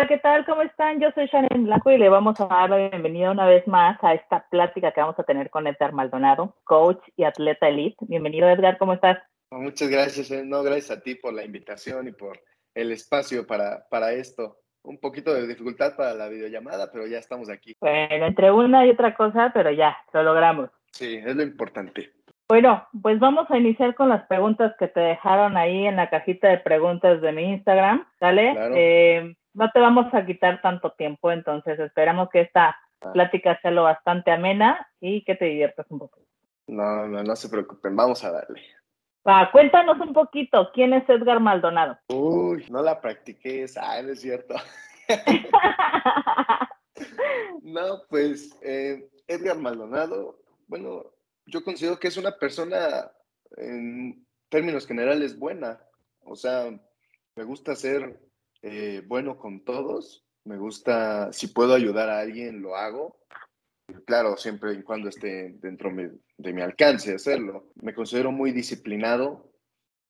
Hola, ¿qué tal? ¿Cómo están? Yo soy Shannon Blanco y le vamos a dar la bienvenida una vez más a esta plática que vamos a tener con Edgar Maldonado, coach y atleta elite. Bienvenido, Edgar, ¿cómo estás? Muchas gracias, eh. no, gracias a ti por la invitación y por el espacio para, para esto. Un poquito de dificultad para la videollamada, pero ya estamos aquí. Bueno, entre una y otra cosa, pero ya, lo logramos. Sí, es lo importante. Bueno, pues vamos a iniciar con las preguntas que te dejaron ahí en la cajita de preguntas de mi Instagram, ¿sale? Eh, no te vamos a quitar tanto tiempo, entonces esperamos que esta ah. plática sea lo bastante amena y que te diviertas un poco. No, no, no se preocupen, vamos a darle. Va, cuéntanos un poquito, ¿quién es Edgar Maldonado? Uy, no la practiqué esa, no es cierto. no, pues eh, Edgar Maldonado, bueno, yo considero que es una persona en términos generales buena. O sea, me gusta ser eh, bueno con todos. Me gusta, si puedo ayudar a alguien, lo hago. Claro, siempre y cuando esté dentro de mi alcance hacerlo. Me considero muy disciplinado,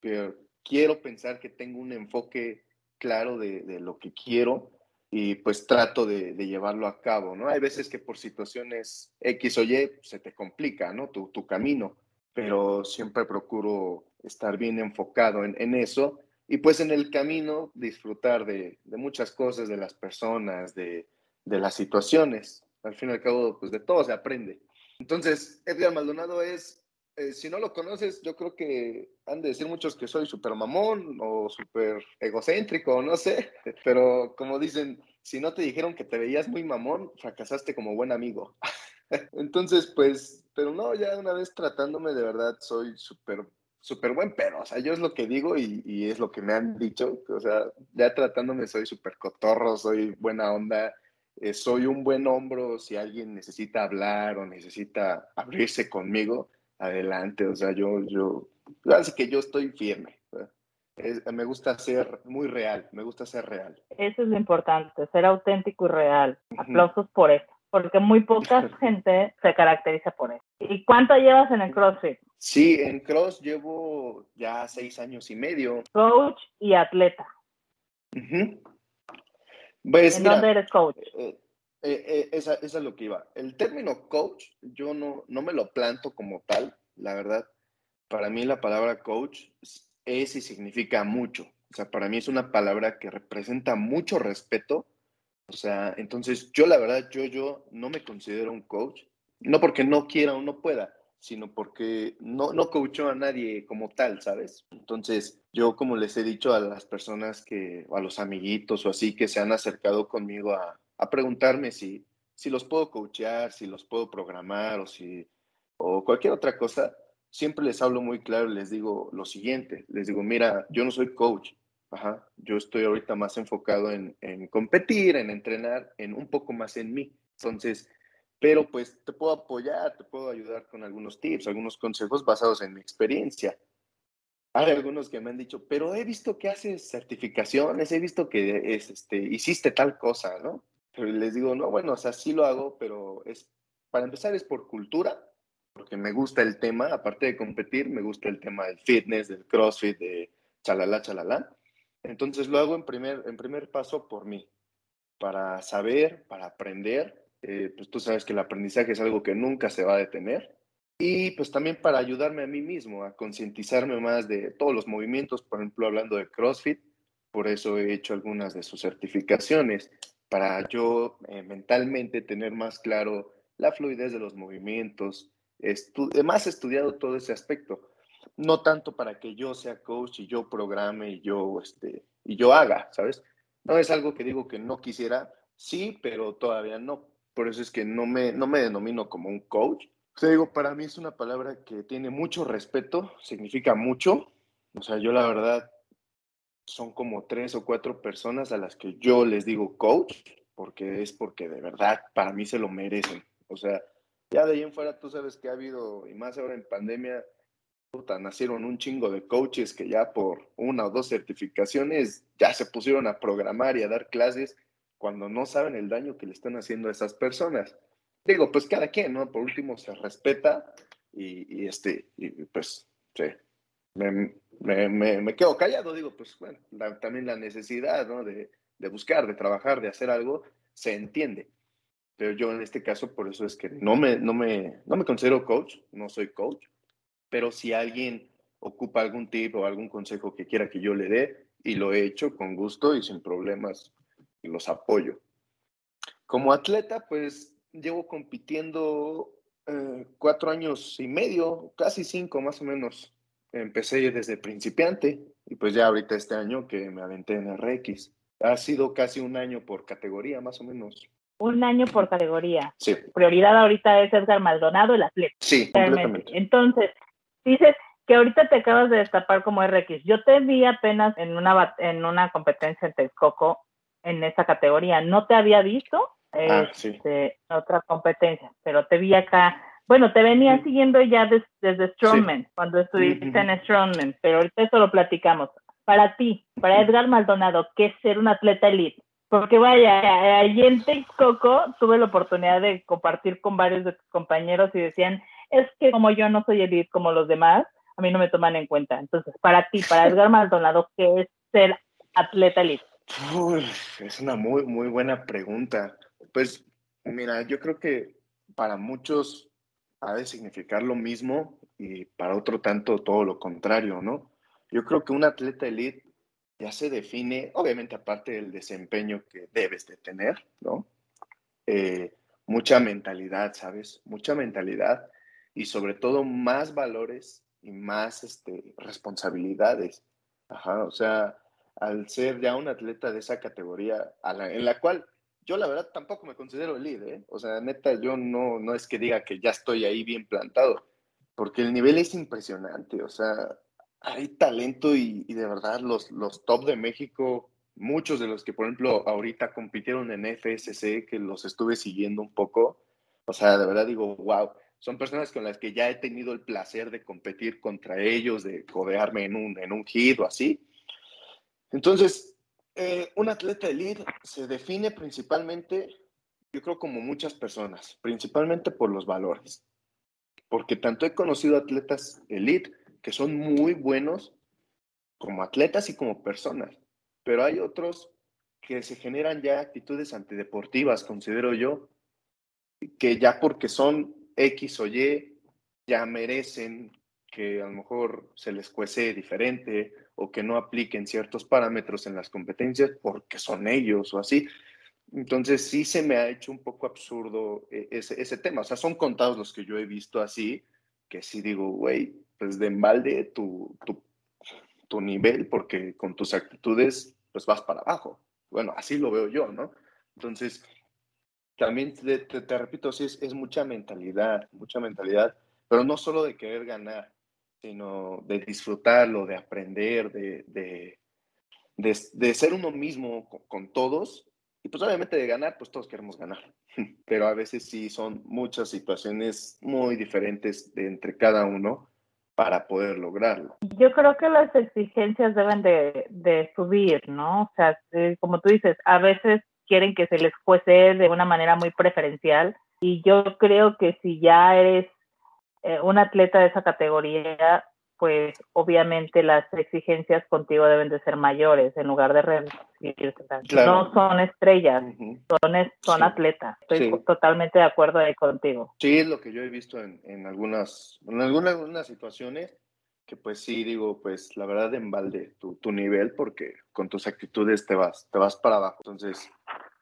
pero quiero pensar que tengo un enfoque claro de, lo que quiero y pues trato de, llevarlo a cabo, ¿no? Hay veces que por situaciones X o Y se te complica, ¿no? Tu, camino, pero siempre procuro estar bien enfocado en, en eso y pues en el camino disfrutar de, muchas cosas, de las personas, de, las situaciones. Al fin y al cabo, pues de todo se aprende. Entonces, Edgar Maldonado es, eh, si no lo conoces, yo creo que han de decir muchos que soy súper mamón o súper egocéntrico, no sé, pero como dicen, si no te dijeron que te veías muy mamón, fracasaste como buen amigo. Entonces, pues, pero no, ya una vez tratándome de verdad, soy súper súper buen pero, o sea, yo es lo que digo y, es lo que me han dicho, o sea, ya tratándome soy súper cotorro, soy buena onda, eh, soy un buen hombro si alguien necesita hablar o necesita abrirse conmigo, adelante, o sea, yo, yo, así que yo estoy firme. me gusta ser muy real, me gusta ser real. Eso es lo importante, ser auténtico y real. Aplausos por eso porque muy poca gente se caracteriza por eso. ¿Y cuánto llevas en el CrossFit? Sí, en Cross llevo ya seis años y medio. Coach y atleta. pues, ¿En dónde eres coach? Eh, eh, eh, esa, esa, es lo que iba. El término coach, yo no, no me lo planto como tal, la verdad. Para mí la palabra coach es y significa mucho. O sea, para mí es una palabra que representa mucho respeto o sea, entonces yo la verdad, yo, yo no me considero un coach, no porque no quiera o no pueda, sino porque no, no a nadie como tal, ¿sabes? Entonces, yo como les he dicho a las personas que, o a los amiguitos o así que se han acercado conmigo a, a preguntarme si, si los puedo coachear, si los puedo programar o si, o cualquier otra cosa, siempre les hablo muy claro les digo lo siguiente, les digo, mira, yo no soy coach, Ajá, yo estoy ahorita más enfocado en, en, competir, en entrenar, en un poco más en mí. Entonces, pero pues te puedo apoyar, te puedo ayudar con algunos tips, algunos consejos basados en mi experiencia. Hay algunos que me han dicho, pero he visto que haces certificaciones, he visto que es, este, hiciste tal cosa, ¿no? Pero les digo, no, bueno, o sea, sí lo hago, pero es, para empezar es por cultura, porque me gusta el tema, aparte de competir, me gusta el tema del fitness, del crossfit, de chalala, chalala. Entonces lo hago en primer, en primer paso por mí, para saber, para aprender. Eh, pues tú sabes que el aprendizaje es algo que nunca se va a detener. Y pues también para ayudarme a mí mismo, a concientizarme más de todos los movimientos, por ejemplo, hablando de CrossFit, por eso he hecho algunas de sus certificaciones, para yo eh, mentalmente tener más claro la fluidez de los movimientos. Además, he estudiado todo ese aspecto no tanto para que yo sea coach y yo programe y yo, este, y yo haga, ¿sabes? No es algo que digo que no quisiera, sí, pero todavía no. Por eso es que no me, no me denomino como un coach. Te digo, para mí es una palabra que tiene mucho respeto, significa mucho. O sea, yo la verdad son como tres o cuatro personas a las que yo les digo coach, porque es porque de verdad para mí se lo merecen. O sea, ya de ahí en fuera tú sabes que ha habido, y más ahora en pandemia, nacieron un chingo de coaches que ya por una o dos certificaciones ya se pusieron a programar y a dar clases cuando no saben el daño que le están haciendo a esas personas. Digo, pues cada quien, ¿no? Por último se respeta y, este, y pues, sí, me, me, me, quedo callado, digo, pues bueno, también la necesidad, ¿no? De, de buscar, de trabajar, de hacer algo, se entiende. Pero yo en este caso, por eso es que no me, no me, no me considero coach, no soy coach, pero si alguien ocupa algún tip o algún consejo que quiera que yo le dé, y lo he hecho con gusto y sin problemas, los apoyo. Como atleta, pues llevo compitiendo eh, cuatro años y medio, casi cinco más o menos. Empecé desde principiante y pues ya ahorita este año que me aventé en RX. Ha sido casi un año por categoría, más o menos. Un año por categoría. Sí. Prioridad ahorita es Edgar Maldonado, el atleta. Sí, completamente. Entonces, dices que ahorita te acabas de destapar como RX. Yo te vi apenas en una, en una competencia en Texcoco en esa categoría. No te había visto ah, este, otra competencia, pero te vi acá. Bueno, te venía siguiendo ya desde Strongman, cuando estuviste en Strongman, pero ahorita eso lo platicamos. Para ti, para Edgar Maldonado, ¿qué es ser un atleta elite? Porque vaya, allí en Texcoco tuve la oportunidad de compartir con varios de tus compañeros y decían, es que como yo no soy elite como los demás, a mí no me toman en cuenta. Entonces, para ti, para Edgar Maldonado, ¿qué es ser atleta elite? es una muy, muy buena pregunta. Pues, mira, yo creo que para muchos ha de significar lo mismo y para otro tanto todo lo contrario, ¿no? Yo creo que un atleta elite ya se define, obviamente aparte del desempeño que debes de tener, ¿no? Eh, mucha mentalidad, ¿sabes? Mucha mentalidad y sobre todo más valores y más este, responsabilidades. Ajá, o sea, al ser ya un atleta de esa categoría, en la cual yo la verdad tampoco me considero el líder, ¿eh? o sea, neta, yo no, no es que diga que ya estoy ahí bien plantado, porque el nivel es impresionante, o sea, hay talento y, y de verdad los, los top de México, muchos de los que por ejemplo ahorita compitieron en FSC, que los estuve siguiendo un poco, o sea, de verdad digo, wow, son personas con las que ya he tenido el placer de competir contra ellos, de codearme en un, en un hit o así. Entonces, eh, un atleta elite se define principalmente, yo creo como muchas personas, principalmente por los valores. Porque tanto he conocido atletas elite que son muy buenos como atletas y como personas, pero hay otros que se generan ya actitudes antideportivas, considero yo, que ya porque son X o Y ya merecen que a lo mejor se les cuece diferente o que no apliquen ciertos parámetros en las competencias porque son ellos o así. Entonces sí se me ha hecho un poco absurdo ese, ese tema. O sea, son contados los que yo he visto así, que sí digo, güey, pues de embalde tu, tu, tu nivel porque con tus actitudes pues vas para abajo. Bueno, así lo veo yo, ¿no? Entonces, también te, repito, sí, es, mucha mentalidad, mucha mentalidad, pero no solo de querer ganar, sino de disfrutarlo, de aprender, de, de, ser uno mismo con, todos. Y pues obviamente de ganar, pues todos queremos ganar. Pero a veces sí son muchas situaciones muy diferentes de entre cada uno para poder lograrlo. Yo creo que las exigencias deben de, de subir, ¿no? O sea, eh, como tú dices, a veces quieren que se les juece de una manera muy preferencial. Y yo creo que si ya eres eh, un atleta de esa categoría, pues obviamente las exigencias contigo deben de ser mayores en lugar de reducirse. No son estrellas, son, son atletas. Estoy totalmente de acuerdo ahí contigo. Sí, es lo que yo he visto en, en algunas, en algunas, algunas situaciones que pues sí, digo, pues la verdad embalde tu, tu nivel porque con tus actitudes te vas, te vas para abajo. Entonces,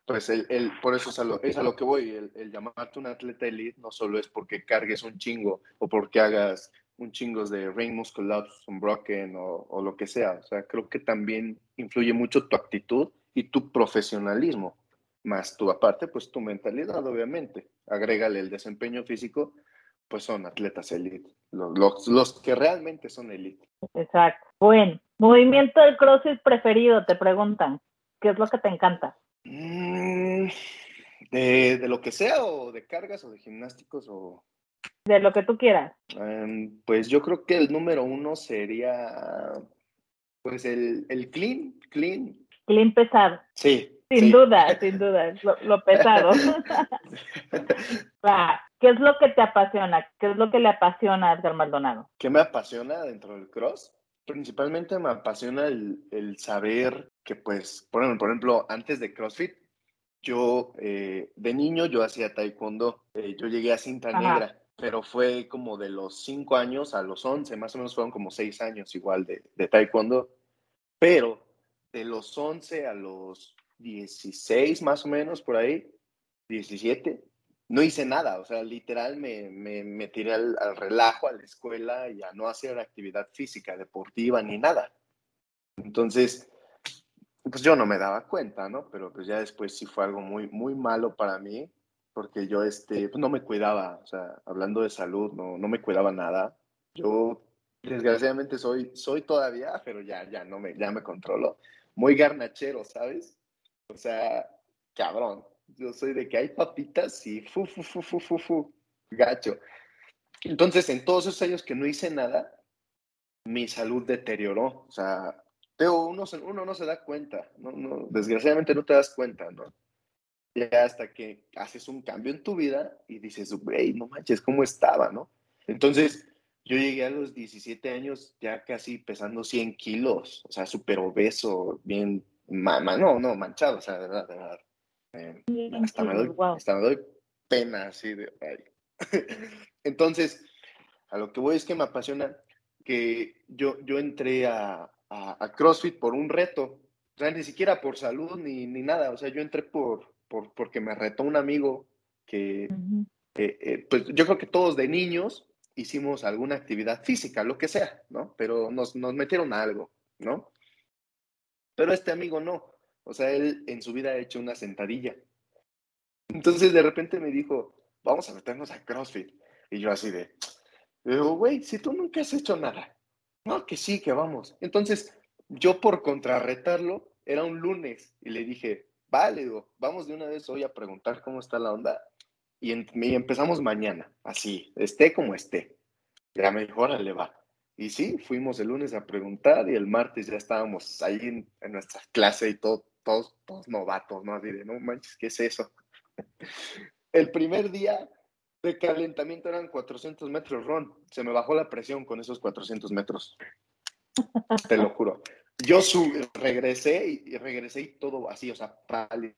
pues el, el, por eso es a, lo, es a lo que voy, el, el, llamarte un atleta elite no solo es porque cargues un chingo o porque hagas un chingo de Rain Muscle Ups, Unbroken o, o lo que sea. O sea, creo que también influye mucho tu actitud y tu profesionalismo, más tu aparte, pues tu mentalidad, obviamente. Agrégale el desempeño físico, pues son atletas elite, los, los, que realmente son elite. Exacto. Bueno, movimiento del CrossFit preferido, te preguntan. ¿Qué es lo que te encanta? Mm, de, de, lo que sea, o de cargas, o de gimnásticos, o... De lo que tú quieras. Em, pues yo creo que el número uno sería, pues el, el clean, clean. Clean pesado. Sí. Sin duda, sin duda, lo, lo pesado. ¿Qué es lo que te apasiona? ¿Qué es lo que le apasiona a Edgar Maldonado? ¿Qué me apasiona dentro del cross? principalmente me apasiona el, saber que, pues, por ejemplo, antes de CrossFit, yo eh, de niño yo hacía taekwondo, eh, yo llegué a cinta negra, pero fue como de los 5 años a los 11, más o menos fueron como 6 años igual de, de taekwondo, pero de los 11 a los 16 más o menos por ahí, 17, no hice nada, o sea, literal me, me, tiré al, relajo, a la escuela y a no hacer actividad física, deportiva ni nada. Entonces, pues yo no me daba cuenta, ¿no? Pero pues ya después sí fue algo muy, muy malo para mí, porque yo este, pues no me cuidaba, o sea, hablando de salud, no, no me cuidaba nada. Yo desgraciadamente soy, soy todavía, pero ya, ya no me, ya me controlo. Muy garnachero, ¿sabes? O sea, cabrón. Yo soy de que hay papitas y fu, fu, fu, fu, fu, fu, gacho. Entonces, en todos esos años que no hice nada, mi salud deterioró. O sea, uno, uno no se da cuenta, ¿no? no, desgraciadamente no te das cuenta, ¿no? Ya hasta que haces un cambio en tu vida y dices, güey, no manches, ¿cómo estaba, no? Entonces, yo llegué a los 17 años ya casi pesando 100 kilos, o sea, súper obeso, bien, no, no, manchado, o sea, de verdad, de verdad. Eh, hasta, me doy, pena así de... Entonces, a lo que voy es que me apasiona que yo, yo entré a, a, CrossFit por un reto, o sea, ni siquiera por salud ni, ni nada, o sea, yo entré por, por, porque me retó un amigo que, eh, eh, pues yo creo que todos de niños hicimos alguna actividad física, lo que sea, ¿no? Pero nos, nos metieron a algo, ¿no? Pero este amigo no. O sea, él en su vida ha hecho una sentadilla. Entonces de repente me dijo, vamos a meternos a CrossFit. Y yo así de, digo, güey, si tú nunca has hecho nada. No, que sí, que vamos. Entonces yo por contrarretarlo, era un lunes y le dije, vale, digo, vamos de una vez hoy a preguntar cómo está la onda. Y, empezamos mañana, así, esté como esté. Ya me dijo, órale, va. Y sí, fuimos el lunes a preguntar y el martes ya estábamos ahí en, en nuestra clase y todo, todos, novatos, ¿no? Así no manches, ¿qué es eso? El primer día de calentamiento eran 400 metros ron. Se me bajó la presión con esos 400 metros. Te lo juro. Yo regresé y, regresé y todo así, o sea, pálido.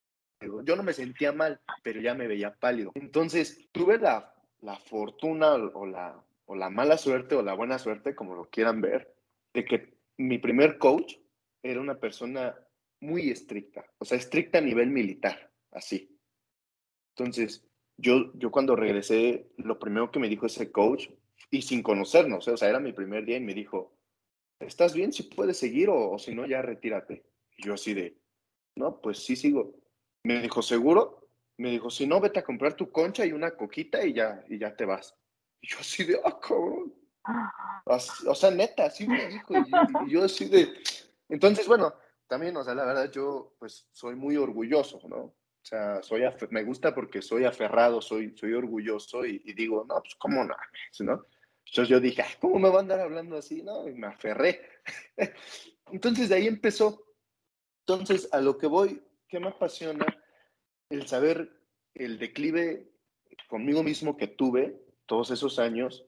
Yo no me sentía mal, pero ya me veía pálido. Entonces, tuve la, la fortuna o la, o la mala suerte o la buena suerte, como lo quieran ver, de que mi primer coach era una persona muy estricta, o sea, estricta a nivel militar, así. Entonces, yo, yo cuando regresé, lo primero que me dijo ese coach, y sin conocernos, o sea, era mi primer día y me dijo, ¿estás bien? Si puedes seguir o, si no, ya retírate. Y yo así de, no, pues sí sigo. Me dijo, ¿seguro? Me dijo, si no, vete a comprar tu concha y una coquita y ya, y ya te vas. Y yo así de, ah, cabrón. O sea, neta, así me dijo. y yo así de, entonces, bueno, también, o sea, la verdad yo pues soy muy orgulloso, ¿no? O sea, soy me gusta porque soy aferrado, soy, soy orgulloso y, digo, no, pues cómo no, ¿no? Entonces yo dije, ¿cómo me va a andar hablando así? No, y me aferré. Entonces de ahí empezó. Entonces, a lo que voy, ¿qué me apasiona? El saber el declive conmigo mismo que tuve todos esos años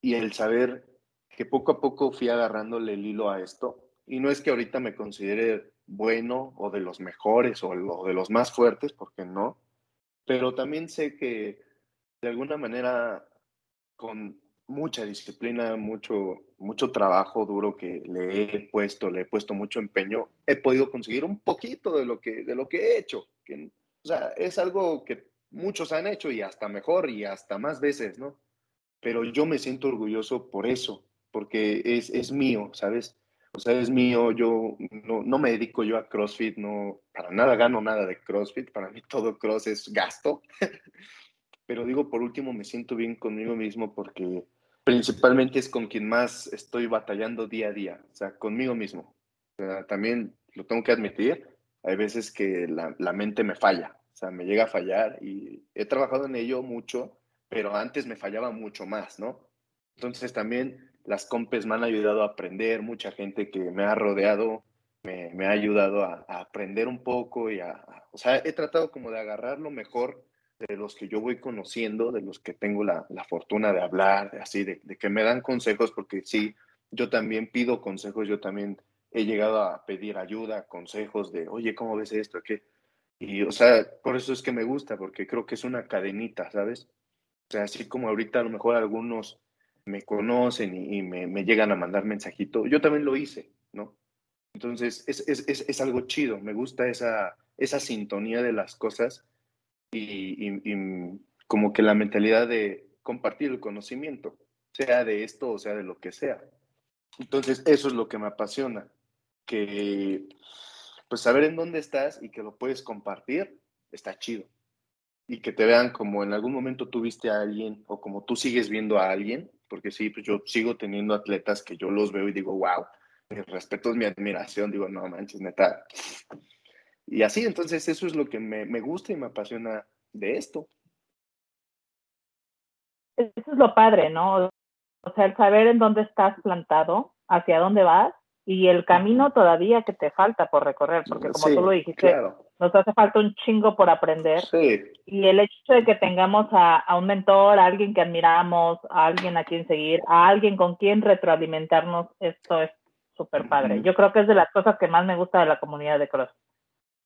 y el saber que poco a poco fui agarrándole el hilo a esto y no es que ahorita me considere bueno o de los mejores o, de los más fuertes, porque no. Pero también sé que de alguna manera con mucha disciplina, mucho, mucho trabajo duro que le he puesto, le he puesto mucho empeño, he podido conseguir un poquito de lo que, de lo que he hecho. O sea, es algo que muchos han hecho y hasta mejor y hasta más veces, ¿no? Pero yo me siento orgulloso por eso, porque es, es mío, ¿sabes? O sea, es mío, yo no, no, me dedico yo a CrossFit, no, para nada gano nada de CrossFit, para mí todo Cross es gasto. Pero digo, por último, me siento bien conmigo mismo porque principalmente es con quien más estoy batallando día a día, o sea, conmigo mismo. O sea, también lo tengo que admitir, hay veces que la, la mente me falla, o sea, me llega a fallar y he trabajado en ello mucho, pero antes me fallaba mucho más, ¿no? Entonces también las compes me han ayudado a aprender, mucha gente que me ha rodeado me, ha ayudado a, aprender un poco y a, o sea, he tratado como de agarrar lo mejor de los que yo voy conociendo, de los que tengo la, fortuna de hablar, de así, de, que me dan consejos, porque sí, yo también pido consejos, yo también he llegado a pedir ayuda, consejos de, oye, ¿cómo ves esto? ¿Qué? Y, o sea, por eso es que me gusta, porque creo que es una cadenita, ¿sabes? O sea, así como ahorita a lo mejor algunos me conocen y, me, llegan a mandar mensajito, yo también lo hice, ¿no? Entonces, es, es, es, algo chido, me gusta esa, esa sintonía de las cosas y, y, como que la mentalidad de compartir el conocimiento, sea de esto o sea de lo que sea. Entonces, eso es lo que me apasiona, que pues saber en dónde estás y que lo puedes compartir, está chido. Y que te vean como en algún momento tú viste a alguien o como tú sigues viendo a alguien, porque sí, pues yo sigo teniendo atletas que yo los veo y digo, wow, mi respeto es mi admiración, digo, no manches, neta. Y así, entonces eso es lo que me, me gusta y me apasiona de esto. Eso es lo padre, ¿no? O sea, el saber en dónde estás plantado, hacia dónde vas y el camino todavía que te falta por recorrer, porque como tú lo dijiste, nos hace falta un chingo por aprender. Sí. Y el hecho de que tengamos a, un mentor, a alguien que admiramos, a alguien a quien seguir, a alguien con quien retroalimentarnos, esto es súper padre. Yo creo que es de las cosas que más me gusta de la comunidad de Cross.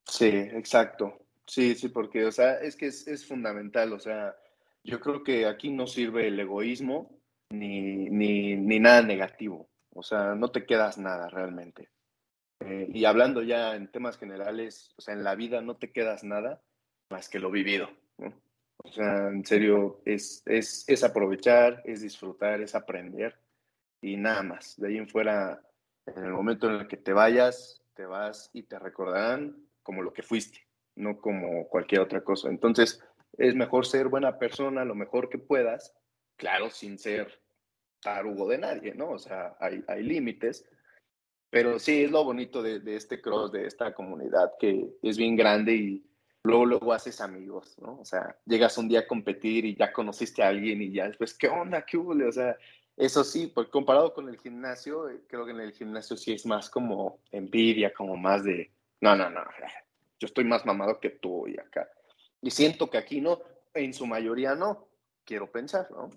Sí, exacto. Sí, sí, porque, o sea, es que es, es fundamental, o sea, yo creo que aquí no sirve el egoísmo, ni, ni, ni nada negativo. O sea, no te quedas nada realmente. Eh, y hablando ya en temas generales, o sea, en la vida no te quedas nada más que lo vivido. O sea, en serio, es, es, es aprovechar, es disfrutar, es aprender y nada más. De ahí en fuera, en el momento en el que te vayas, te vas y te recordarán como lo que fuiste, no como cualquier otra cosa. Entonces, es mejor ser buena persona lo mejor que puedas, claro, sin ser tarugo de nadie, ¿no? O sea, hay, hay límites, pero sí es lo bonito de, de, este cross, de esta comunidad, que es bien grande y luego, luego haces amigos, ¿no? O sea, llegas un día a competir y ya conociste a alguien y ya después, ¿qué onda? ¿Qué hubo? O sea, eso sí, pues comparado con el gimnasio, eh, creo que en el gimnasio sí es más como envidia, como más de, no, no, no, yo estoy más mamado que tú y acá. Y siento que aquí no, en su mayoría no, quiero pensar, ¿no?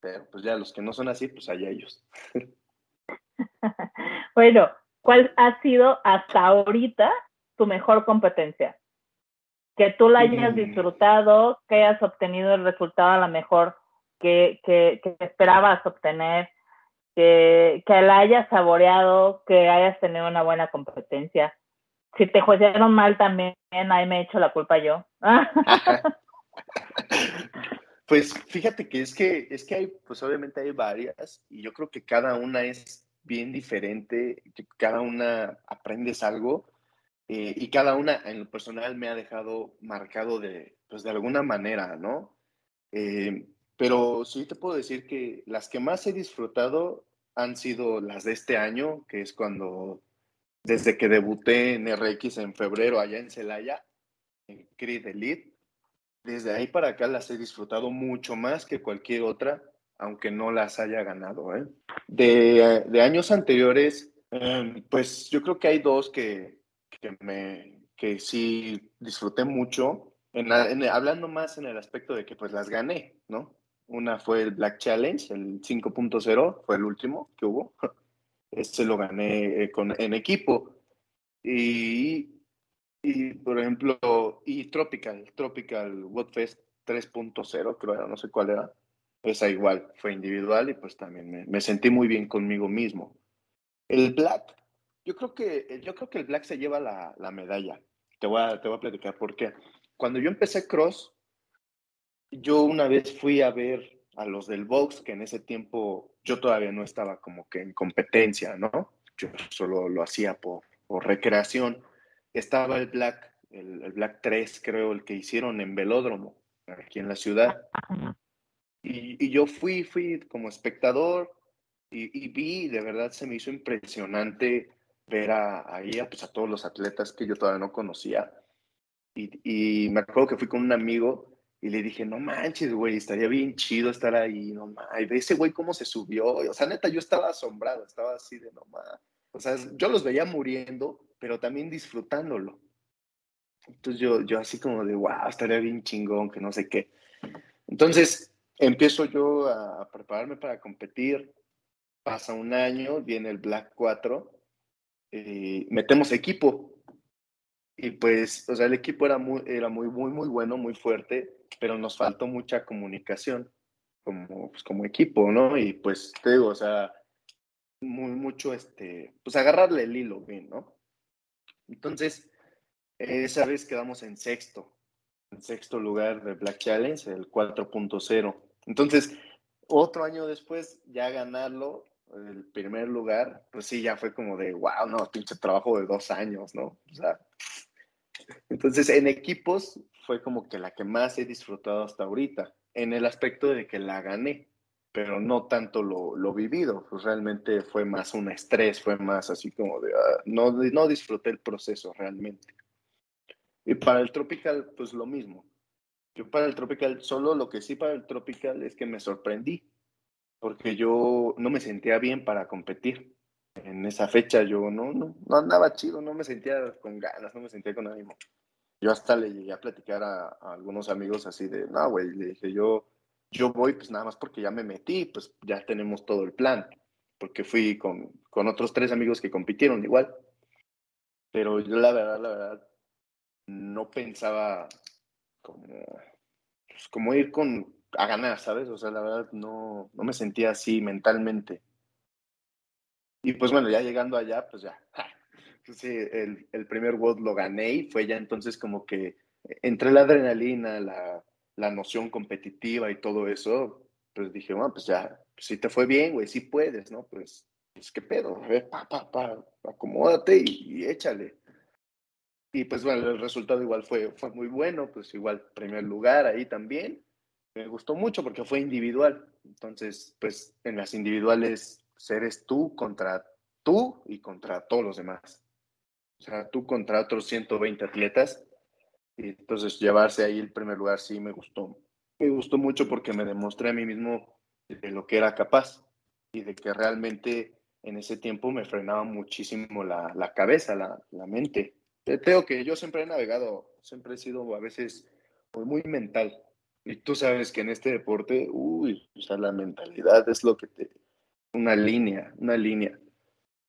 Pero pues ya los que no son así, pues allá ellos. bueno, ¿cuál ha sido hasta ahorita tu mejor competencia? Que tú la hayas mm. disfrutado, que hayas obtenido el resultado a lo mejor que, que, esperabas obtener, que, que la hayas saboreado, que hayas tenido una buena competencia. Si te juiciaron mal también, ahí me he hecho la culpa yo. Pues fíjate que es que es que hay, pues obviamente hay varias y yo creo que cada una es bien diferente, cada una aprendes algo eh, y cada una en lo personal me ha dejado marcado de, pues de alguna manera, ¿no? Eh, pero sí te puedo decir que las que más he disfrutado han sido las de este año, que es cuando, desde que debuté en RX en febrero allá en Celaya, en Creed Elite, desde ahí para acá las he disfrutado mucho más que cualquier otra, aunque no las haya ganado. ¿eh? De, años anteriores, em, pues yo creo que hay dos que, que, me, que sí disfruté mucho, en, hablando más en el aspecto de que pues las gané, ¿no? Una fue el Black Challenge, el 5.0, fue el último que hubo. Este lo gané eh, con, en equipo. Y y, por ejemplo, y Tropical, Tropical Wordfest 3.0, creo, no sé cuál era. Esa igual, fue individual y pues también me, sentí muy bien conmigo mismo. El Black, yo creo que, yo creo que el Black se lleva la, la medalla. Te voy, a, te voy a platicar por qué. Cuando yo empecé Cross, yo una vez fui a ver a los del box, que en ese tiempo yo todavía no estaba como que en competencia, ¿no? Yo solo lo hacía por, por recreación estaba el Black, el, Black 3, creo, el que hicieron en Velódromo, aquí en la ciudad. Y, yo fui, fui como espectador y, vi, de verdad se me hizo impresionante ver a, a, pues, a todos los atletas que yo todavía no conocía. Y, me acuerdo que fui con un amigo y le dije, no manches, güey, estaría bien chido estar ahí, no manches, ve ese güey cómo se subió. O sea, neta, yo estaba asombrado, estaba así de no manches. O sea, yo los veía muriendo, pero también disfrutándolo. Entonces yo, yo así como de, wow, estaría bien chingón, que no sé qué. Entonces empiezo yo a prepararme para competir pasa un año, viene el Black 4, eh, metemos equipo. Y pues, o sea, el equipo era muy, era muy, muy, muy bueno, muy fuerte, pero nos faltó mucha comunicación como, pues, como equipo, ¿no? Y pues te digo, o sea, muy, mucho, este, pues agarrarle el hilo bien, ¿no? Entonces, esa vez quedamos en sexto, en sexto lugar de Black Challenge, el 4.0. Entonces, otro año después, ya ganarlo, el primer lugar, pues sí, ya fue como de, wow, no, pinche trabajo de dos años, ¿no? O sea, entonces en equipos fue como que la que más he disfrutado hasta ahorita, en el aspecto de que la gané, pero no tanto lo, lo vivido, pues realmente fue más un estrés, fue más así como de, ah, no, no disfruté el proceso realmente. Y para el Tropical, pues lo mismo. Yo para el Tropical, solo lo que sí para el Tropical es que me sorprendí, porque yo no me sentía bien para competir. En esa fecha yo no, no, no andaba chido, no me sentía con ganas, no me sentía con ánimo. Yo hasta le llegué a platicar a, algunos amigos así de, no, güey, le dije, yo, yo voy pues nada más porque ya me metí, pues ya tenemos todo el plan, porque fui con, con otros tres amigos que compitieron igual. Pero yo la verdad, la verdad, no pensaba como, pues, como ir con, a ganar, ¿sabes? O sea, la verdad no, no me sentía así mentalmente. Y pues bueno, ya llegando allá, pues ya, sí, el, el primer WOD lo gané y fue ya entonces como que entre la adrenalina, la, la noción competitiva y todo eso, pues dije, bueno, pues ya, si te fue bien, güey, sí puedes, ¿no? Pues, pues qué pedo, a ver, pa, pa, pa, acomódate y échale. Y pues bueno, el resultado igual fue, fue muy bueno, pues igual primer lugar ahí también. Me gustó mucho porque fue individual. Entonces, pues en las individuales eres tú contra tú y contra todos los demás. O sea, tú contra otros 120 atletas. Y entonces llevarse ahí el primer lugar sí me gustó. Me gustó mucho porque me demostré a mí mismo de lo que era capaz y de que realmente en ese tiempo me frenaba muchísimo la, la cabeza, la, la mente tengo que yo siempre he navegado, siempre he sido a veces muy, muy mental. Y tú sabes que en este deporte, uy, o sea, la mentalidad es lo que te... Una línea, una línea.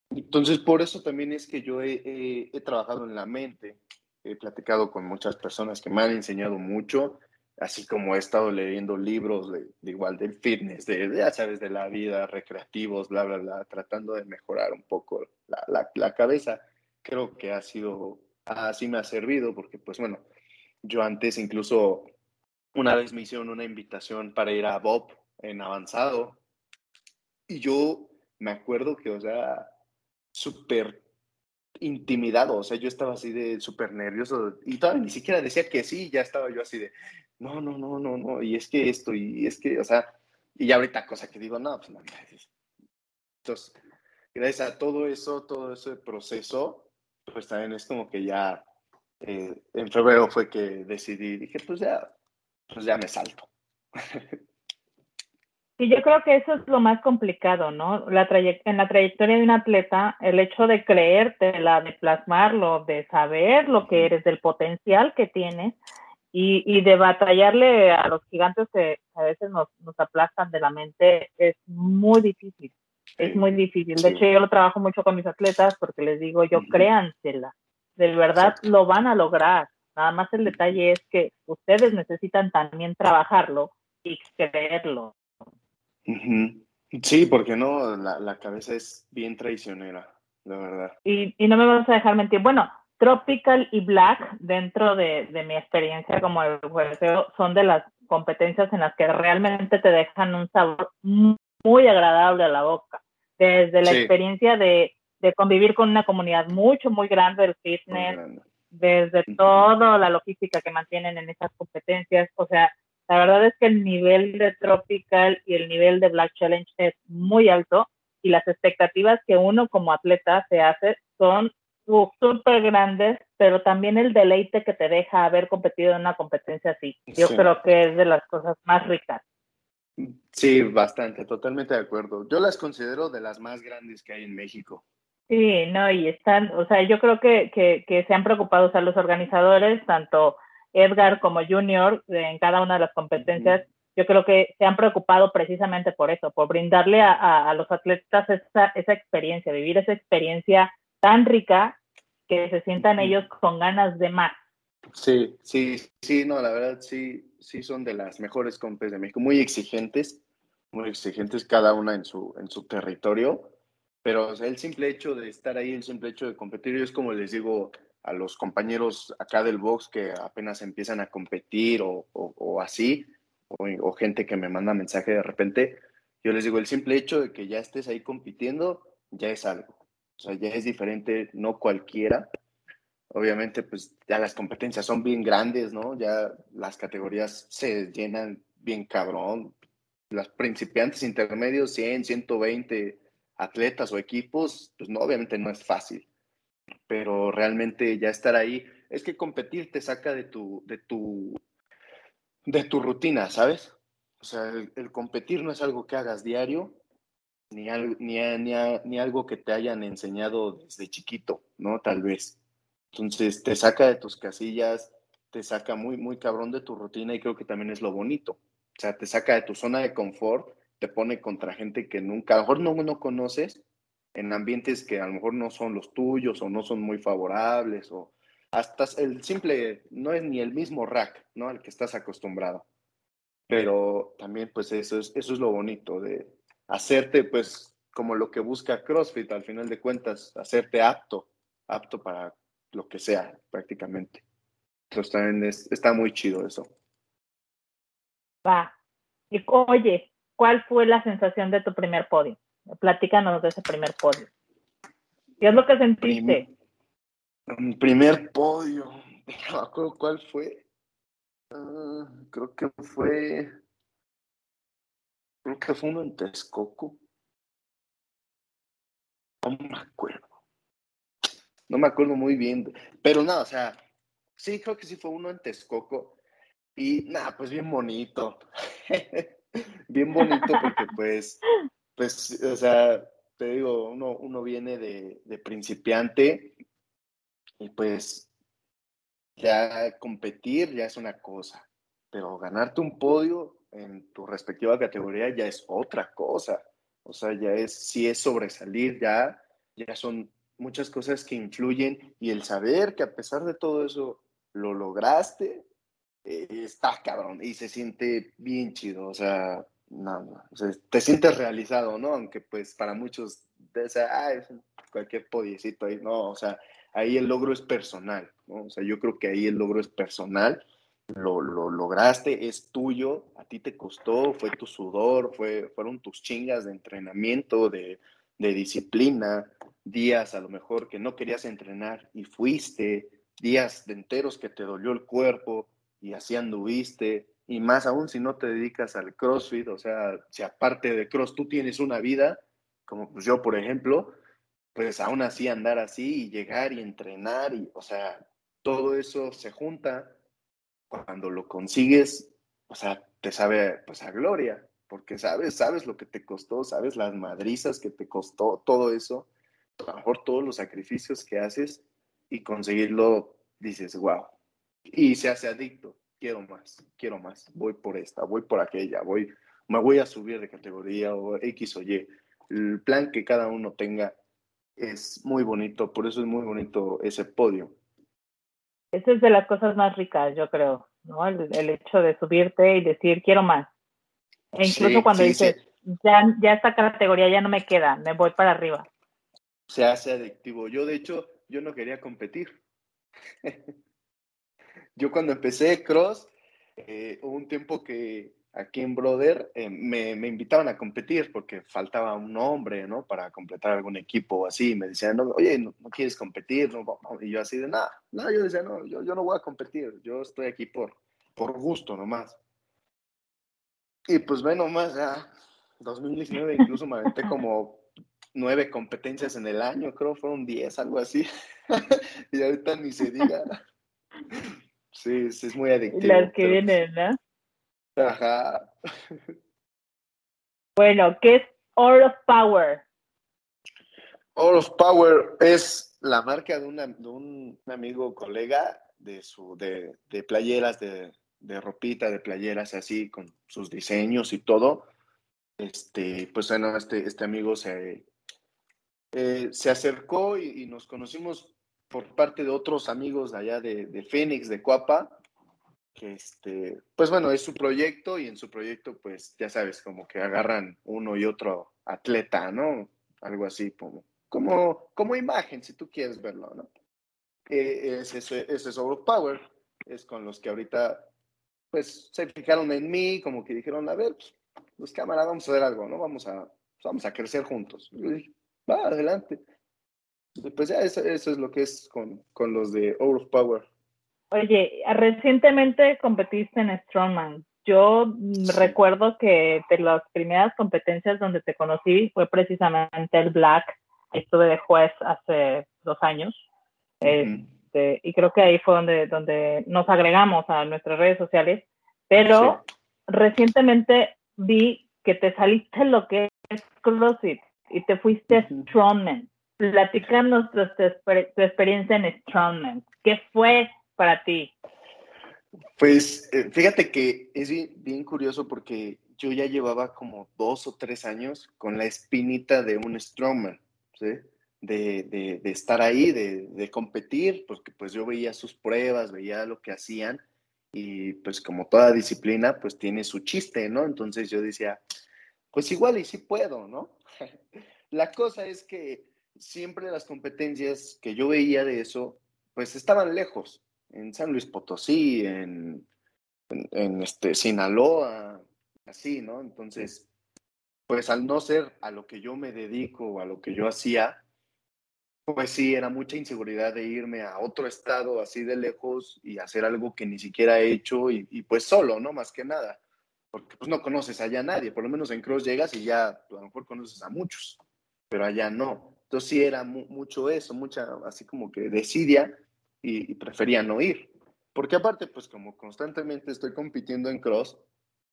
Entonces, por eso también es que yo he, he, trabajado en la mente, he platicado con muchas personas que me han enseñado mucho, así como he estado leyendo libros de, igual del fitness, de, ya sabes, de la vida, recreativos, bla, bla, bla, tratando de mejorar un poco la, la, la cabeza. Creo que ha sido así me ha servido, porque pues bueno, yo antes incluso una vez me hicieron una invitación para ir a Bob en avanzado y yo me acuerdo que, o sea, súper intimidado, o sea, yo estaba así de súper nervioso y todavía ni siquiera decía que sí, ya estaba yo así de, no, no, no, no, no, y es que esto, y es que, o sea, y ya ahorita cosa que digo, no, pues no, entonces, gracias a todo eso, todo ese proceso, pues también es como que ya eh, en febrero fue que decidí, dije, pues ya, pues ya me salto. Y yo creo que eso es lo más complicado, ¿no? La en la trayectoria de un atleta, el hecho de creértela, de plasmarlo, de saber lo que eres, del potencial que tienes y, y de batallarle a los gigantes que a veces nos, nos aplastan de la mente es muy difícil es muy difícil. De hecho, yo lo trabajo mucho con mis atletas porque les digo, yo créansela. De verdad lo van a lograr. Nada más el detalle es que ustedes necesitan también trabajarlo y creerlo. Sí, porque no, la, cabeza es bien traicionera, la verdad. Y, y no me vas a dejar mentir. Bueno, Tropical y Black, dentro de, de mi experiencia como juego, son de las competencias en las que realmente te dejan un sabor muy agradable a la boca desde la experiencia de, convivir con una comunidad mucho, muy grande del fitness, desde toda la logística que mantienen en esas competencias. O sea, la verdad es que el nivel de Tropical y el nivel de Black Challenge es muy alto y las expectativas que uno como atleta se hace son súper grandes, pero también el deleite que te deja haber competido en una competencia así. Yo creo que es de las cosas más ricas. Sí, bastante, totalmente de acuerdo. Yo las considero de las más grandes que hay en México. Sí, no, y están, o sea, yo creo que, que, se han preocupado, o sea, los organizadores, tanto Edgar como Junior, en cada una de las competencias, yo creo que se han preocupado precisamente por eso, por brindarle a, los atletas esa, esa experiencia, vivir esa experiencia tan rica que se sientan ellos con ganas de más. Sí, sí, sí, no, la verdad sí, sí son de las mejores compes de México, muy exigentes, muy exigentes cada una en su, en su territorio, pero el simple hecho de estar ahí, el simple hecho de competir, yo es como les digo a los compañeros acá del box que apenas empiezan a competir o, o, así, o, gente que me manda mensaje de repente, yo les digo, el simple hecho de que ya estés ahí compitiendo ya es algo. O sea, ya es diferente, no cualquiera. Obviamente, pues ya las competencias son bien grandes, ¿no? Ya las categorías se llenan bien cabrón. Las principiantes intermedios, 100, 120 atletas o equipos, pues no, obviamente no es fácil pero realmente ya estar ahí, es que competir te saca de tu, de tu, de tu rutina, ¿sabes? O sea, el, competir no es algo que hagas diario, ni, ni, ni, algo que te hayan enseñado desde chiquito, ¿no? Tal vez. Entonces, te saca de tus casillas, te saca muy, muy cabrón de tu rutina y creo que también es lo bonito. O sea, te saca de tu zona de confort, te pone contra gente que nunca, a lo mejor no, no conoces, en ambientes que a lo mejor no son los tuyos o no son muy favorables o hasta el simple, no es ni el mismo rack, ¿no? Al que estás acostumbrado. Pero también pues eso es, eso es lo bonito de hacerte pues como lo que busca CrossFit al final de cuentas, hacerte apto, apto para lo que sea prácticamente. Entonces también está muy chido eso. Va. Y oye, ¿cuál fue la sensación de tu primer podio? Platícanos de ese primer podio. ¿Qué es lo que sentiste? Mi primer podio. No me acuerdo cuál fue. Ah, creo que fue. Creo que fue uno en Texcoco. No me acuerdo. No me acuerdo muy bien. Pero nada, o sea, sí, creo que sí fue uno en Texcoco. Y nada, pues bien bonito. bien bonito porque pues pues, o sea, te digo, uno, uno viene de, de principiante y pues ya competir ya es una cosa, pero ganarte un podio en tu respectiva categoría ya es otra cosa. O sea, ya es, si es sobresalir, ya, ya son muchas cosas que influyen y el saber que a pesar de todo eso lo lograste, eh, está cabrón y se siente bien chido. O sea, no, te sientes realizado, ¿no? Aunque pues para muchos, de ah, es cualquier podiecito ahí, no, o sea, ahí el logro es personal, ¿no? O sea, yo creo que ahí el logro es personal, lo, lo lograste, es tuyo, a ti te costó, fue tu sudor, fue, fueron tus chingas de entrenamiento, de, de disciplina, días a lo mejor que no querías entrenar y fuiste, días de enteros que te dolió el cuerpo y así anduviste, y más aún si no te dedicas al CrossFit, o sea, si aparte de Cross tú tienes una vida, como pues yo, por ejemplo, pues aún así andar así y llegar y entrenar, y, o sea, todo eso se junta cuando lo consigues, o sea, te sabe pues a gloria, porque sabes, sabes lo que te costó, sabes las madrizas que te costó, todo eso, a lo mejor todos los sacrificios que haces y conseguirlo, dices, wow, y se hace adicto quiero más, quiero más, voy por esta, voy por aquella, voy, me voy a subir de categoría o X o Y. El plan que cada uno tenga es muy bonito, por eso es muy bonito ese podio. Esa es de las cosas más ricas, yo creo, ¿no? El, hecho de subirte y decir, quiero más. E incluso cuando dices, Ya, ya esta categoría ya no me queda, me voy para arriba. Se hace adictivo. Yo, de hecho, yo no quería competir. Yo cuando empecé cross, eh, hubo un tiempo que aquí en Brother eh, me, me, invitaban a competir porque faltaba un hombre, ¿no? Para completar algún equipo o así. Me decían, no, oye, ¿no, quieres competir? No, y yo así de, nada, no, yo decía, no, yo, yo no voy a competir, yo estoy aquí por, por gusto nomás. Y pues ve nomás, ya, 2019 incluso me aventé como nueve competencias en el año, creo fueron diez, algo así. y ahorita ni se diga. Sí, sí, es muy adictivo. Las que vienen, ¿no? Ajá. Bueno, ¿qué es All of Power? All of Power es la marca de, una, de un amigo colega de, su, de, de playeras de, de ropita, de playeras así, con sus diseños y todo, este, pues bueno, este, este amigo se, eh, se acercó y, nos conocimos por parte de otros amigos de allá de, de Phoenix, de Coapa, que este, pues bueno, es su proyecto y en su proyecto, pues ya sabes, como que agarran uno y otro atleta, ¿no? Algo así como, como, como imagen, si tú quieres verlo, ¿no? Eh, ese, ese es Power, es con los que ahorita, pues se fijaron en mí, como que dijeron, a ver, pues, los cámaras, vamos a hacer algo, ¿no? Vamos a, vamos a crecer juntos. Y yo dije, va, adelante. Pues ya eso, eso, es lo que es con, con los de Out Power. Oye, recientemente competiste en Strongman. Yo recuerdo que de las primeras competencias donde te conocí fue precisamente el Black. Estuve de juez hace dos años. Este, y creo que ahí fue donde, donde nos agregamos a nuestras redes sociales. Pero recientemente vi que te saliste lo que es CrossFit y te fuiste a Strongman. Platícanos tu, tu, experiencia en Strongman. ¿Qué fue para ti? Pues eh, fíjate que es bien, curioso porque yo ya llevaba como dos o tres años con la espinita de un strongman, ¿sí? De, de, de, estar ahí, de, de, competir, porque pues yo veía sus pruebas, veía lo que hacían y pues como toda disciplina pues tiene su chiste, ¿no? Entonces yo decía, pues igual y sí puedo, ¿no? la cosa es que siempre las competencias que yo veía de eso pues estaban lejos, en San Luis Potosí, en, en, este, Sinaloa, así, ¿no? Entonces, pues al no ser a lo que yo me dedico o a lo que yo hacía, pues sí, era mucha inseguridad de irme a otro estado así de lejos y hacer algo que ni siquiera he hecho y, pues solo, ¿no? Más que nada, porque pues no conoces allá a nadie, por lo menos en Cross llegas y ya a lo mejor conoces a muchos, pero allá no. Entonces sí era mucho eso, mucha así como que desidia y, prefería no ir. Porque aparte, pues como constantemente estoy compitiendo en cross,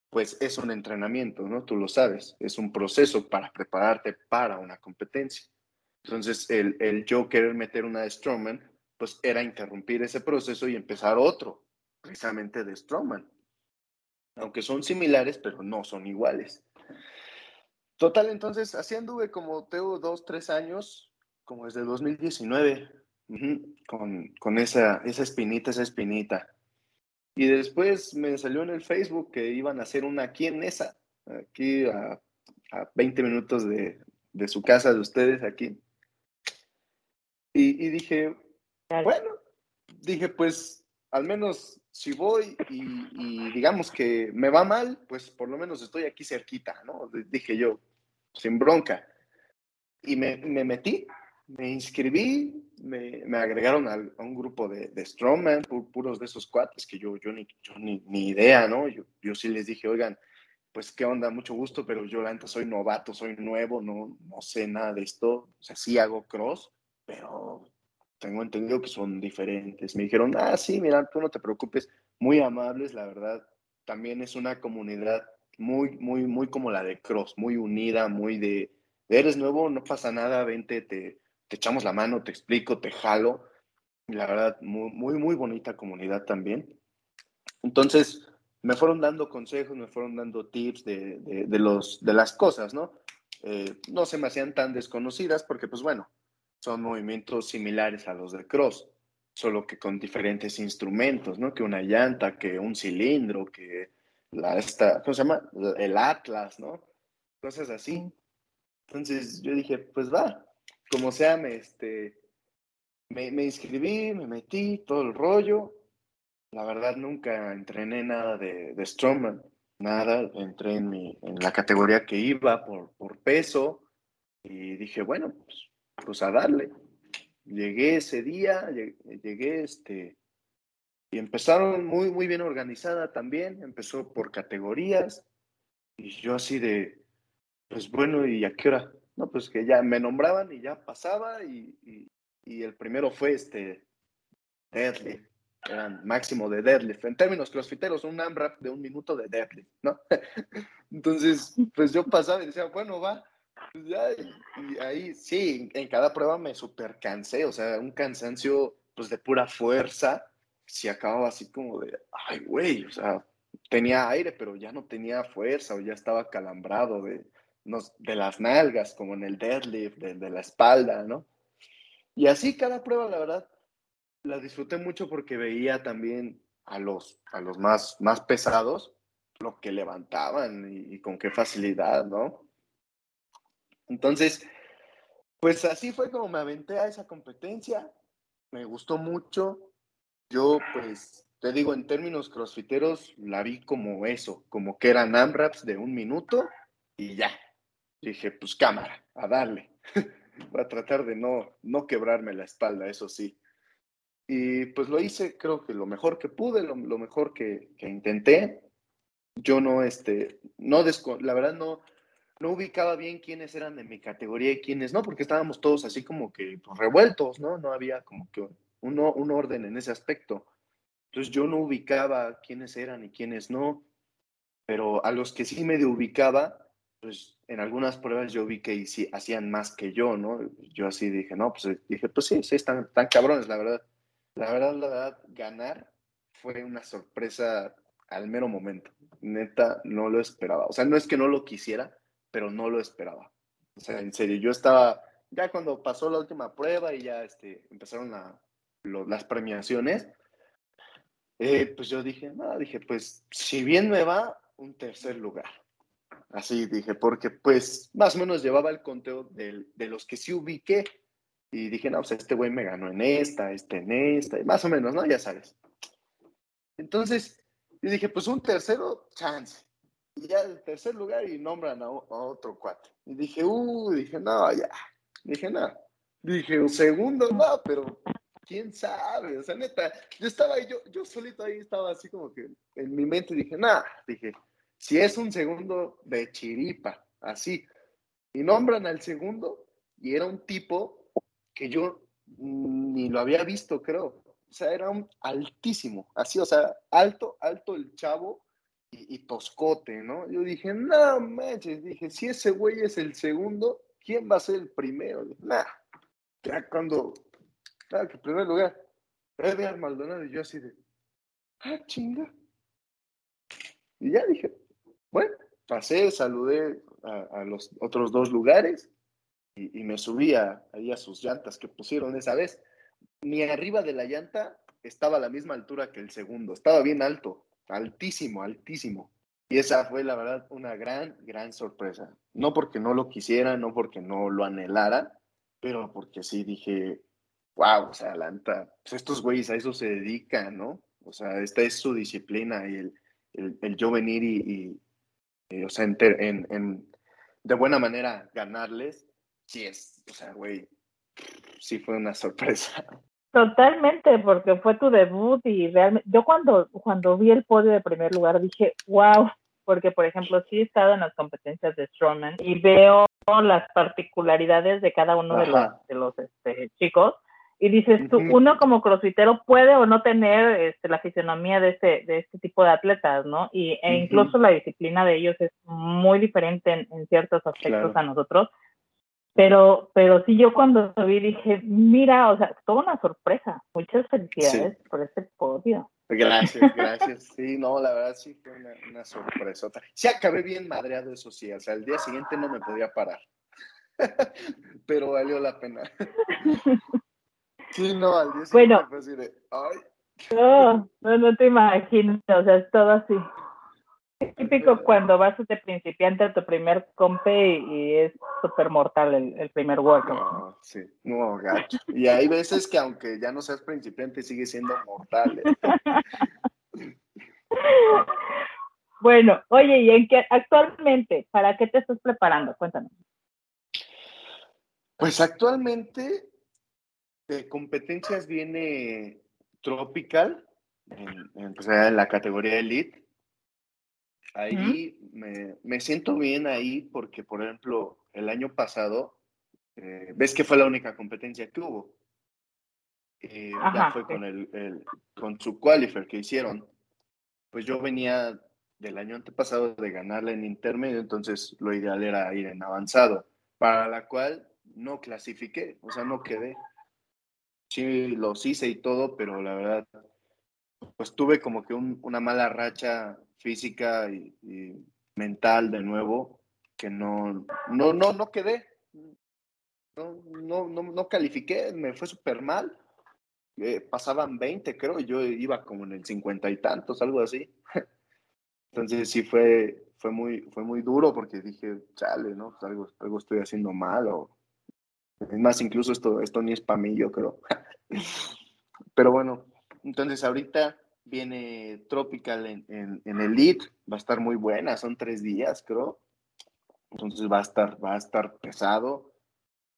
pues es un entrenamiento, ¿no? Tú lo sabes, es un proceso para prepararte para una competencia. Entonces, el, el yo querer meter una de Strongman, pues era interrumpir ese proceso y empezar otro, precisamente de Strongman. Aunque son similares, pero no son iguales. Total, entonces, así anduve como tengo dos, tres años, como desde 2019, con, con esa, esa espinita, esa espinita. Y después me salió en el Facebook que iban a hacer una aquí en esa, aquí a, a 20 minutos de, de, su casa de ustedes aquí. Y, y, dije, bueno, dije, pues al menos si voy y, y, digamos que me va mal, pues por lo menos estoy aquí cerquita, ¿no? Dije yo, sin bronca. Y me, me metí, me inscribí, me, me agregaron a, un grupo de, de strongman, puros de esos cuates que yo, yo, ni, yo ni, ni, idea, ¿no? Yo, yo sí les dije, oigan, pues qué onda, mucho gusto, pero yo la neta soy novato, soy nuevo, no, no sé nada de esto. O sea, sí hago cross, pero tengo entendido que son diferentes. Me dijeron, ah, sí, mira, tú no te preocupes, muy amables, la verdad. También es una comunidad muy, muy, muy como la de cross, muy unida, muy de, eres nuevo, no pasa nada, vente, te, echamos la mano, te explico, te jalo. la verdad, muy, muy, muy bonita comunidad también. Entonces, me fueron dando consejos, me fueron dando tips de, de, los, de las cosas, ¿no? Eh, no se me hacían tan desconocidas porque, pues bueno, son movimientos similares a los de cross, solo que con diferentes instrumentos, ¿no? Que una llanta, que un cilindro, que la, esta, ¿cómo se llama? El Atlas, ¿no? Cosas así. Entonces yo dije, pues va, como sea, me, este, me, inscribí, me metí, todo el rollo. La verdad, nunca entrené nada de, de Strongman, nada. Entré en, mi, en la categoría que iba por, por peso y dije, bueno, pues, pues a darle. Llegué ese día, llegué, este, y empezaron muy, muy bien organizada también. Empezó por categorías y yo así de, pues bueno, ¿y a qué hora? No, pues que ya me nombraban y ya pasaba y, y, el primero fue este deadlift, eran máximo de deadlift. En términos crossfiteros, un AMRAP de un minuto de deadlift, ¿no? Entonces, pues yo pasaba y decía, bueno, va. Y ahí sí, en cada prueba me super cansé, o sea, un cansancio pues de pura fuerza si acababa así como de, ay, güey, o sea, tenía aire, pero ya no tenía fuerza o ya estaba calambrado de, de las nalgas, como en el deadlift, de, la espalda, ¿no? Y así cada prueba, la verdad, la disfruté mucho porque veía también a los, a los más, más pesados lo que levantaban y con qué facilidad, ¿no? Entonces, pues así fue como me aventé a esa competencia, me gustó mucho. Yo, pues, te digo, en términos crossfiteros, la vi como eso, como que eran AMRAPs de un minuto y ya. Dije, pues cámara, a darle. Voy a tratar de no, no quebrarme la espalda, eso sí. Y pues lo hice, creo que lo mejor que pude, lo, mejor que, que, intenté. Yo no, este, no, la verdad no, no ubicaba bien quiénes eran de mi categoría y quiénes no, porque estábamos todos así como que pues, revueltos, ¿no? No había como que un, un orden en ese aspecto. Entonces yo no ubicaba quiénes eran y quiénes no, pero a los que sí medio ubicaba, pues en algunas pruebas yo vi que sí, hacían más que yo, ¿no? Yo así dije, no, pues dije, pues sí, sí, están tan cabrones, la verdad. La verdad, la verdad, ganar fue una sorpresa al mero momento. Neta, no lo esperaba. O sea, no es que no lo quisiera, pero no lo esperaba. O sea, en serio, yo estaba, ya cuando pasó la última prueba y ya este, empezaron las premiaciones, eh, pues yo dije, no, dije, pues si bien me va, un tercer lugar. Así dije, porque pues más o menos llevaba el conteo de, de los que sí ubiqué y dije, no, pues este güey me ganó en esta, este en esta, y más o menos, ¿no? Ya sabes. Entonces, yo dije, pues un tercero, chance. Y ya el tercer lugar y nombran a, otro cuatro. Y dije, uh, dije, no, ya. Dije, no. Dije, un segundo, no, pero quién sabe. O sea, neta, yo estaba ahí, yo, yo solito ahí estaba así como que en mi mente dije, nada, dije, si es un segundo de chiripa, así. Y nombran al segundo y era un tipo que yo ni lo había visto, creo. O sea, era un altísimo, así, o sea, alto, alto el chavo y, toscote, ¿no? Yo dije, no manches, dije, si ese güey es el segundo, ¿quién va a ser el primero? Nah, ya cuando, claro, que en primer lugar, Edgar Maldonado, y yo así de, ah, chinga. Y ya dije, bueno, pasé, saludé a, los otros dos lugares y, me subí ahí a sus llantas que pusieron esa vez. Ni arriba de la llanta estaba a la misma altura que el segundo, estaba bien alto altísimo, altísimo. Y esa fue, la verdad, una gran, gran sorpresa. No porque no lo quisiera, no porque no lo anhelara, pero porque sí dije, wow, o sea, Lanta, pues estos güeyes a eso se dedican, ¿no? O sea, esta es su disciplina y el, el, yo venir y, o sea, en, de buena manera ganarles, sí es, o sea, güey, sí fue una sorpresa. Totalmente, porque fue tu debut y realmente, yo cuando, cuando vi el podio de primer lugar dije, wow, porque por ejemplo sí he estado en las competencias de Strongman y veo las particularidades de cada uno de los, de los este, chicos y dices tú, uno como crossfitero puede o no tener este, la fisionomía de este, de este tipo de atletas, ¿no? Y, e incluso la disciplina de ellos es muy diferente en, ciertos aspectos a nosotros. Pero, pero sí, yo cuando vi dije, mira, o sea, toda una sorpresa. Muchas felicidades por este podio. Gracias, gracias. Sí, no, la verdad sí fue una, una sorpresa. Sí, acabé bien madreado, eso sí. O sea, el día siguiente no me podía parar. pero valió la pena. sí, no, al día siguiente bueno, fue así de, ay. No, no, no te imagino, o sea, es todo así. Es típico cuando vas de principiante a tu primer compe y, es súper mortal el, primer workout. No, sí, no, gacho. Y hay veces que aunque ya no seas principiante, sigue siendo mortal. ¿eh? bueno, oye, ¿y en qué actualmente, para qué te estás preparando? Cuéntanos. Pues actualmente de competencias viene Tropical, en, pues, en la categoría Elite Ahí me, siento bien ahí porque, por ejemplo, el año pasado, eh, ves que fue la única competencia que hubo. Eh, ya fue con, el, con su qualifier que hicieron. Pues yo venía del año antepasado de ganarla en intermedio, entonces lo ideal era ir en avanzado, para la cual no clasifiqué, o sea, no quedé. Sí, los hice y todo, pero la verdad pues tuve como que una mala racha física y, mental de nuevo, que no, no, no, no quedé. No, no, no, no califiqué, me fue súper mal. Eh, pasaban 20, creo, y yo iba como en el 50 y tantos, algo así. Entonces sí fue, fue, muy, fue muy duro porque dije, chale, ¿no? Pues algo, algo estoy haciendo mal o... Es más, incluso esto, esto ni es para mí, yo creo. Pero bueno, entonces ahorita viene Tropical en, en, en Elite, va a estar muy buena, son tres días, creo. Entonces va a estar, va a estar pesado.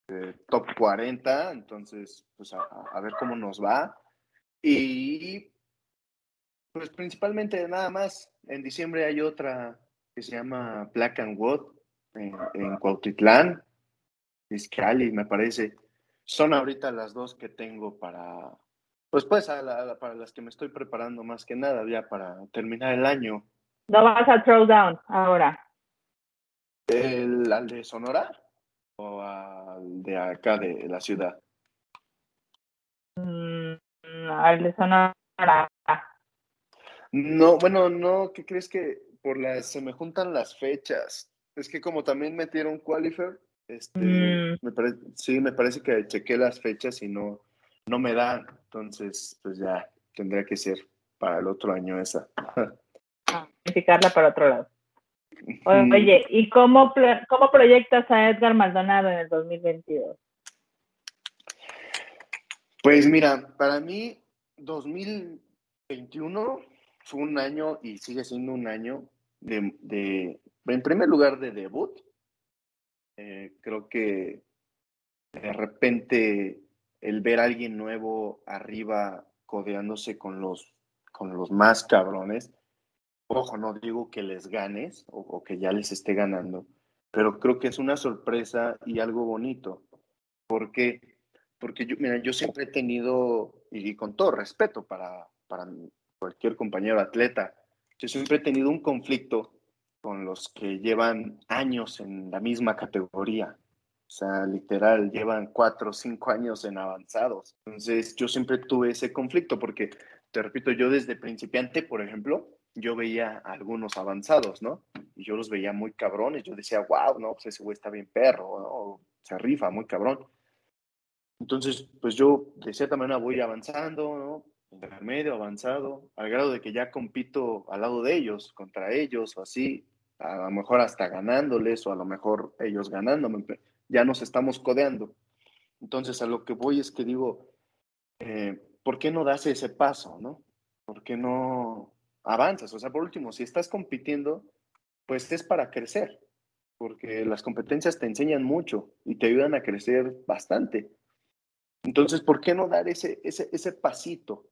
Eh, top 40, entonces, pues a, ver cómo nos va. Y pues principalmente nada más, en diciembre hay otra que se llama Black and Wood en, en Cuautitlán, Cali, me parece. Son ahorita las dos que tengo para, pues pues, para las que me estoy preparando más que nada ya para terminar el año. ¿No vas a Throwdown ahora? ¿El, ¿Al de Sonora o al de acá de la ciudad? Mm, al de Sonora. No, bueno, no, ¿qué crees que por las, se me juntan las fechas? Es que como también metieron Qualifier, este, mm. me sí, me parece que chequé las fechas y no, no me dan. Entonces, pues ya tendría que ser para el otro año esa. Planificarla para otro lado. Oye, ¿y cómo, cómo proyectas a Edgar Maldonado en el 2022? Pues mira, para mí 2021 fue un año y sigue siendo un año de, de en primer lugar, de debut. Eh, creo que de repente el ver a alguien nuevo arriba codeándose con los, con los más cabrones, ojo, no digo que les ganes o, que ya les esté ganando, pero creo que es una sorpresa y algo bonito. porque Porque yo, mira, yo siempre he tenido, y con todo respeto para, para cualquier compañero atleta, yo siempre he tenido un conflicto con los que llevan años en la misma categoría. O sea, literal, llevan cuatro o cinco años en avanzados. Entonces, yo siempre tuve ese conflicto porque, te repito, yo desde principiante, por ejemplo, yo veía a algunos avanzados, ¿no? Y yo los veía muy cabrones. Yo decía, wow, no, pues ese güey está bien perro, ¿no? Se rifa, muy cabrón. Entonces, pues yo de cierta manera voy avanzando, ¿no? Intermedio, avanzado, al grado de que ya compito al lado de ellos, contra ellos o así, a lo mejor hasta ganándoles o a lo mejor ellos ganándome ya nos estamos codeando. Entonces, a lo que voy es que digo, eh, ¿por qué no das ese paso, no? ¿Por qué no avanzas? O sea, por último, si estás compitiendo, pues es para crecer, porque las competencias te enseñan mucho y te ayudan a crecer bastante. Entonces, ¿por qué no dar ese, ese, ese pasito?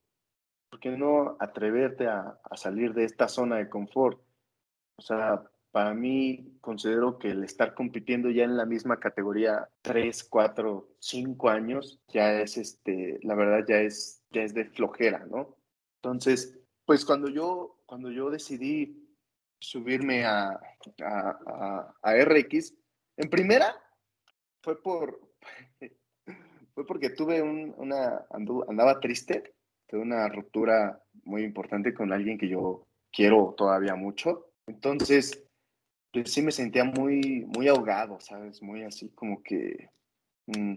¿Por qué no atreverte a, a salir de esta zona de confort? O sea, para mí considero que el estar compitiendo ya en la misma categoría tres, cuatro, cinco años ya es este, la verdad ya es ya es de flojera, ¿no? Entonces, pues cuando yo cuando yo decidí subirme a, a, a, RX, en primera fue por fue porque tuve un, una andaba triste, tuve una ruptura muy importante con alguien que yo quiero todavía mucho. Entonces, yo sí me sentía muy, muy ahogado, ¿sabes? Muy así como que, mm,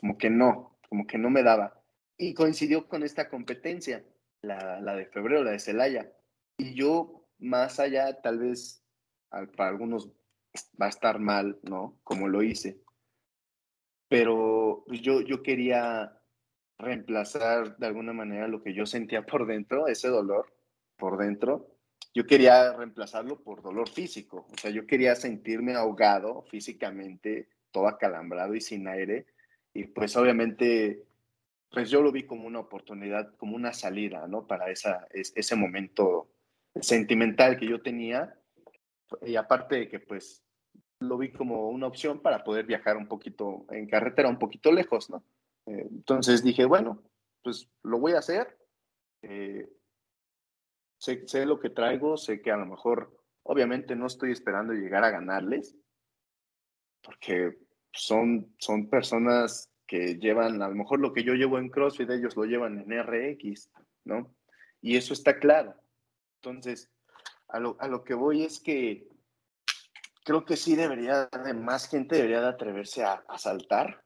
como que no, como que no me daba. Y coincidió con esta competencia, la, la de febrero, la de Celaya. Y yo, más allá, tal vez para algunos va a estar mal, ¿no? Como lo hice. Pero pues, yo, yo quería reemplazar de alguna manera lo que yo sentía por dentro, ese dolor por dentro, yo quería reemplazarlo por dolor físico, o sea, yo quería sentirme ahogado físicamente, todo acalambrado y sin aire, y pues obviamente, pues yo lo vi como una oportunidad, como una salida, ¿no? Para esa, ese momento sentimental que yo tenía, y aparte de que pues lo vi como una opción para poder viajar un poquito en carretera, un poquito lejos, ¿no? Eh, entonces dije, bueno, pues lo voy a hacer. Eh, sé, lo que traigo, sé que a lo mejor, obviamente no estoy esperando llegar a ganarles, porque son, son personas que llevan, a lo mejor lo que yo llevo en CrossFit, ellos lo llevan en RX, ¿no? Y eso está claro. Entonces, a lo, a lo que voy es que creo que sí debería, de más gente debería de atreverse a, a saltar,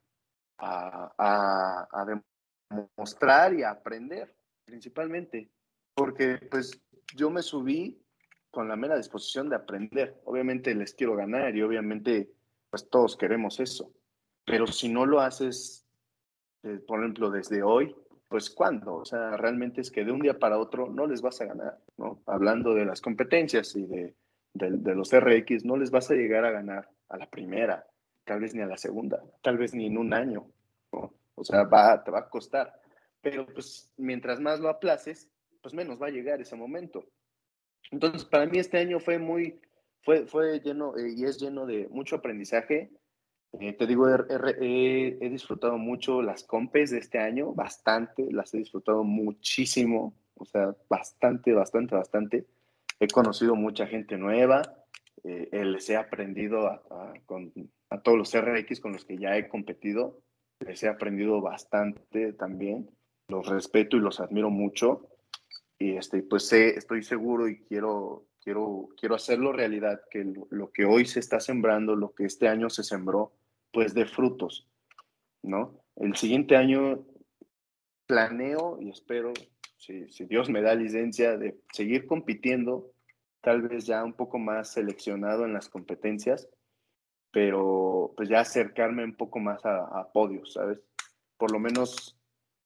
a, a, a demostrar y a aprender, principalmente. Porque pues yo me subí con la mera disposición de aprender. Obviamente les quiero ganar y obviamente pues todos queremos eso. Pero si no lo haces, eh, por ejemplo, desde hoy, pues ¿cuándo? O sea, realmente es que de un día para otro no les vas a ganar, ¿no? Hablando de las competencias y de, de, los RX, no les vas a llegar a ganar a la primera, tal vez ni a la segunda, tal vez ni en un año, ¿no? O sea, va, te va a costar. Pero pues mientras más lo aplaces, pues menos va a llegar ese momento. Entonces, para mí este año fue muy, fue, fue lleno eh, y es lleno de mucho aprendizaje. Eh, te digo, he, he, disfrutado mucho las compes de este año, bastante, las he disfrutado muchísimo, o sea, bastante, bastante, bastante. He conocido mucha gente nueva, eh, les he aprendido con, a todos los RX con los que ya he competido, les he aprendido bastante también, los respeto y los admiro mucho y este, pues estoy seguro y quiero, quiero, quiero hacerlo realidad, que lo, que hoy se está sembrando, lo que este año se sembró, pues de frutos, ¿no? El siguiente año planeo y espero, si, si Dios me da licencia, de seguir compitiendo, tal vez ya un poco más seleccionado en las competencias, pero pues ya acercarme un poco más a, a podios, ¿sabes? Por lo menos,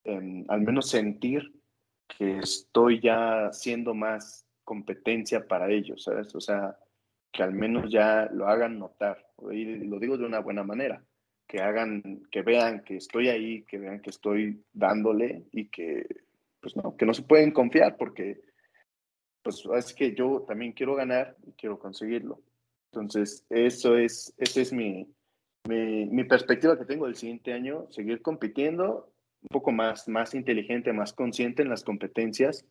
al menos sentir que estoy ya siendo más competencia para ellos, ¿sabes? O sea, que al menos ya lo hagan notar, y lo digo de una buena manera, que hagan, que vean que estoy ahí, que vean que estoy dándole y que, pues no, que no se pueden confiar porque, pues es que yo también quiero ganar y quiero conseguirlo. Entonces, eso es, esa es mi, mi, mi perspectiva que tengo del siguiente año, seguir compitiendo un poco más, más inteligente, más consciente en las competencias.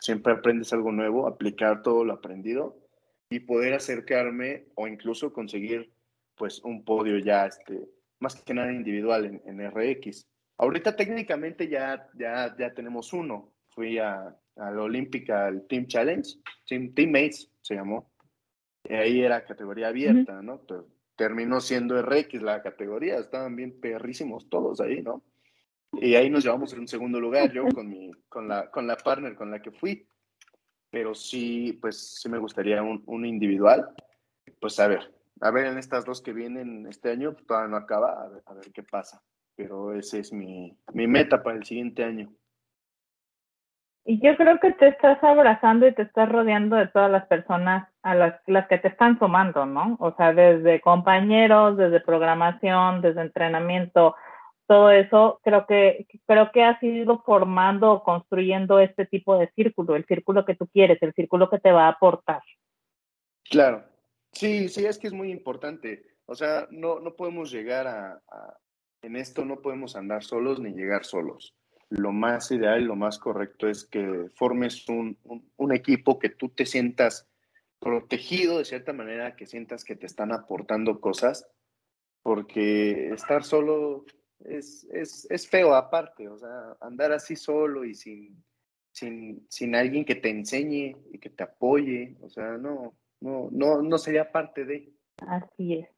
Siempre aprendes algo nuevo, aplicar todo lo aprendido y poder acercarme o incluso conseguir pues un podio ya, este, más que nada individual en, en RX. Ahorita técnicamente ya, ya, ya tenemos uno. Fui a, a la Olímpica, al Team Challenge, Team, Teammates se llamó. Ahí era categoría abierta, ¿no? terminó siendo RX la categoría, estaban bien perrísimos todos ahí, ¿no? Y ahí nos llevamos en un segundo lugar, yo con, mi, con, la, con la partner con la que fui. Pero sí, pues sí me gustaría un, un individual. Pues a ver, a ver en estas dos que vienen este año, pues, todavía no acaba, a ver, a ver qué pasa. Pero ese es mi, mi meta para el siguiente año. Y yo creo que te estás abrazando y te estás rodeando de todas las personas a las, las que te están sumando, ¿no? O sea, desde compañeros, desde programación, desde entrenamiento, todo eso, creo que, creo que has ido formando o construyendo este tipo de círculo, el círculo que tú quieres, el círculo que te va a aportar. Claro, sí, sí, es que es muy importante. O sea, no, no podemos llegar a, en esto no podemos andar solos ni llegar solos. Lo más ideal, lo más correcto es que formes un, un equipo que tú te sientas protegido de cierta manera, que sientas que te están aportando cosas, porque estar solo es, es, es feo aparte, o sea, andar así solo y sin, sin, sin alguien que te enseñe y que te apoye, o sea, no, no, no, no sería parte de. Así es.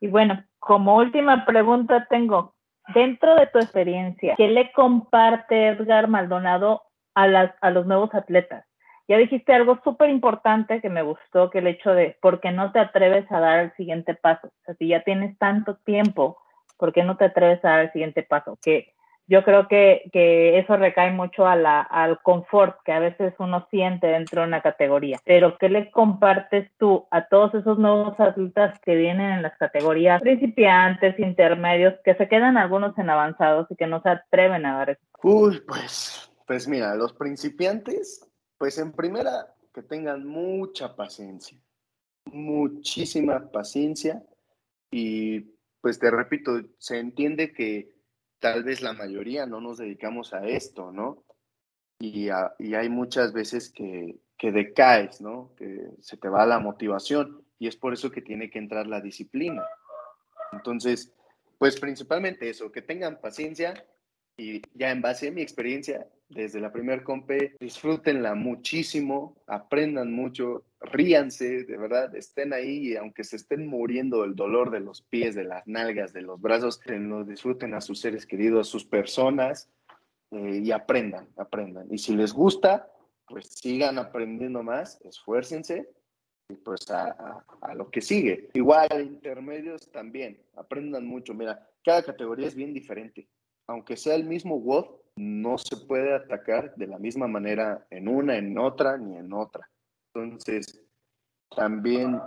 Y bueno, como última pregunta tengo, dentro de tu experiencia, ¿qué le comparte Edgar Maldonado a, las, a los nuevos atletas? Ya dijiste algo súper importante que me gustó, que el hecho de, ¿por qué no te atreves a dar el siguiente paso? O sea, si ya tienes tanto tiempo ¿por qué no te atreves a dar el siguiente paso? Que yo creo que, que eso recae mucho a al confort que a veces uno siente dentro de una categoría. Pero ¿qué le compartes tú a todos esos nuevos atletas que vienen en las categorías principiantes, intermedios, que se quedan algunos en avanzados y que no se atreven a dar eso? Uy, pues, pues mira, los principiantes, pues en primera, que tengan mucha paciencia, muchísima paciencia y pues te repito, se entiende que tal vez la mayoría no nos dedicamos a esto, ¿no? Y, hay muchas veces que, que decaes, ¿no? Que se te va la motivación y es por eso que tiene que entrar la disciplina. Entonces, pues principalmente eso, que tengan paciencia y ya en base a mi experiencia, desde la primer compe, disfrútenla muchísimo, aprendan mucho, ríanse, de verdad, estén ahí y aunque se estén muriendo del dolor de los pies, de las nalgas, de los brazos, lo disfruten a sus seres queridos, a sus personas eh, y aprendan, aprendan. Y si les gusta, pues sigan aprendiendo más, esfuércense y pues a, a lo que sigue. Igual, intermedios también, aprendan mucho. Mira, cada categoría es bien diferente aunque sea el mismo WOD, no se puede atacar de la misma manera en una, en otra, ni en otra. Entonces, también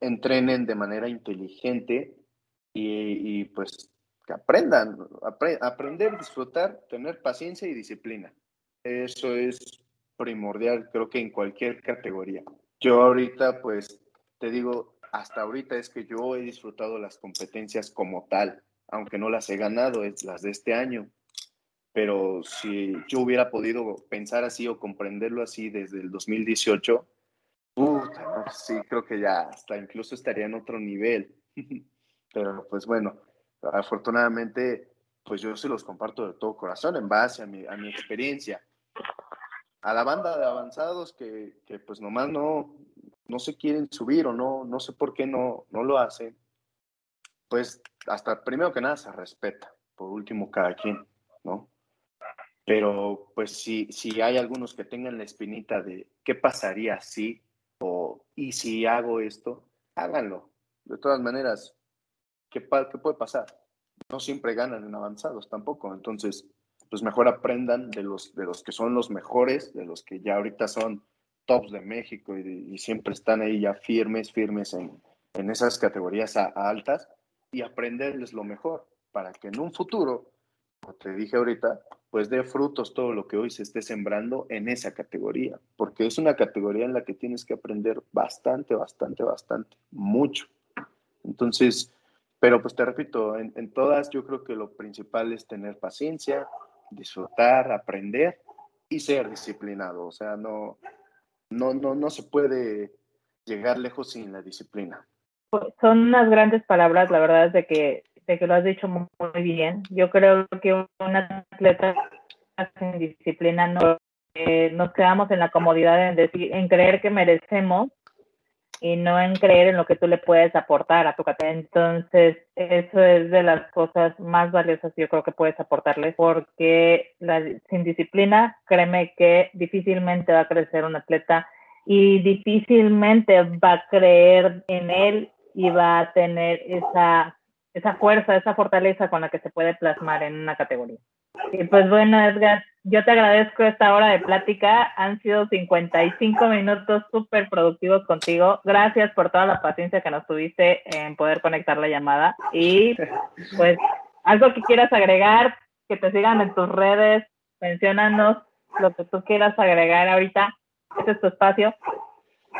entrenen de manera inteligente y, pues que aprendan, aprender, disfrutar, tener paciencia y disciplina. Eso es primordial, creo que en cualquier categoría. Yo ahorita, pues, te digo, hasta ahorita es que yo he disfrutado las competencias como tal aunque no las he ganado, es las de este año. Pero si yo hubiera podido pensar así o comprenderlo así desde el 2018, sí, creo que ya hasta incluso estaría en otro nivel. Pero pues bueno, afortunadamente, pues yo se los comparto de todo corazón en base a mi, a mi experiencia. A la banda de avanzados que, que pues nomás no, no se quieren subir o no, no sé por qué no, no lo hacen, pues hasta primero que nada se respeta, por último cada quien, ¿no? Pero pues si, si hay algunos que tengan la espinita de qué pasaría si o y si hago esto, háganlo. De todas maneras, ¿qué, qué puede pasar? No siempre ganan en avanzados tampoco, entonces pues mejor aprendan de los, de los que son los mejores, de los que ya ahorita son tops de México y, siempre están ahí ya firmes, firmes en, en esas categorías altas y aprenderles lo mejor para que en un futuro, como te dije ahorita, pues dé frutos todo lo que hoy se esté sembrando en esa categoría, porque es una categoría en la que tienes que aprender bastante, bastante, bastante, mucho. Entonces, pero pues te repito, en, en todas yo creo que lo principal es tener paciencia, disfrutar, aprender y ser disciplinado. O sea, no, no, no, no se puede llegar lejos sin la disciplina son unas grandes palabras, la verdad es de que, de que lo has dicho muy, bien. Yo creo que un atleta sin disciplina no eh, nos quedamos en la comodidad en decir, en creer que merecemos y no en creer en lo que tú le puedes aportar a tu categoría. Entonces, eso es de las cosas más valiosas que yo creo que puedes aportarles, porque la, sin disciplina, créeme que difícilmente va a crecer un atleta y difícilmente va a creer en él y va a tener esa, esa fuerza, esa fortaleza con la que se puede plasmar en una categoría. Y pues bueno, Edgar, yo te agradezco esta hora de plática. Han sido 55 minutos súper productivos contigo. Gracias por toda la paciencia que nos tuviste en poder conectar la llamada. Y pues algo que quieras agregar, que te sigan en tus redes, menciónanos lo que tú quieras agregar ahorita. Este es tu espacio.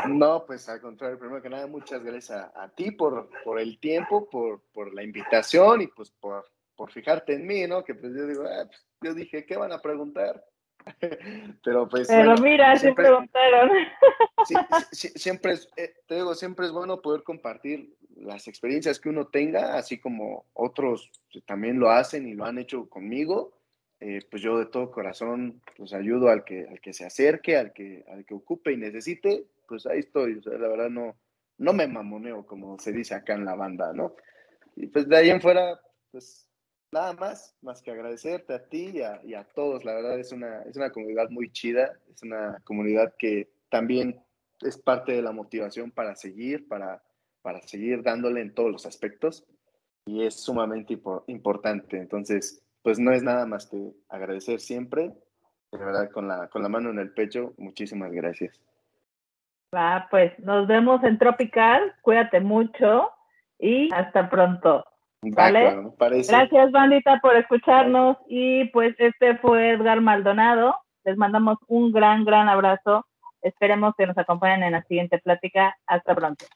No, pues al contrario, primero que nada, muchas gracias a, ti por, por el tiempo, por, por, la invitación y pues por, por fijarte en mí, ¿no? Que pues yo digo, ah, pues, yo dije, ¿qué van a preguntar? Pero pues. Pero mira, siempre, preguntaron. Sí, siempre es, eh, te digo, siempre es bueno poder compartir las experiencias que uno tenga, así como otros también lo hacen y lo han hecho conmigo. Eh, pues yo de todo corazón pues ayudo al que, al que se acerque, al que, al que ocupe y necesite, pues ahí estoy, o sea, la verdad no, no me mamoneo, como se dice acá en la banda, ¿no? Y pues de ahí en fuera, pues nada más, más que agradecerte a ti y a, y a todos, la verdad es una, es una comunidad muy chida, es una comunidad que también es parte de la motivación para seguir, para, para seguir dándole en todos los aspectos y es sumamente importante, entonces, pues no es nada más que agradecer siempre, de verdad, con la, con la mano en el pecho, muchísimas gracias. Va, pues nos vemos en Tropical, cuídate mucho y hasta pronto. ¿Vale? Gracias, bandita, por escucharnos. Y pues este fue Edgar Maldonado. Les mandamos un gran, gran abrazo. Esperemos que nos acompañen en la siguiente plática. Hasta pronto.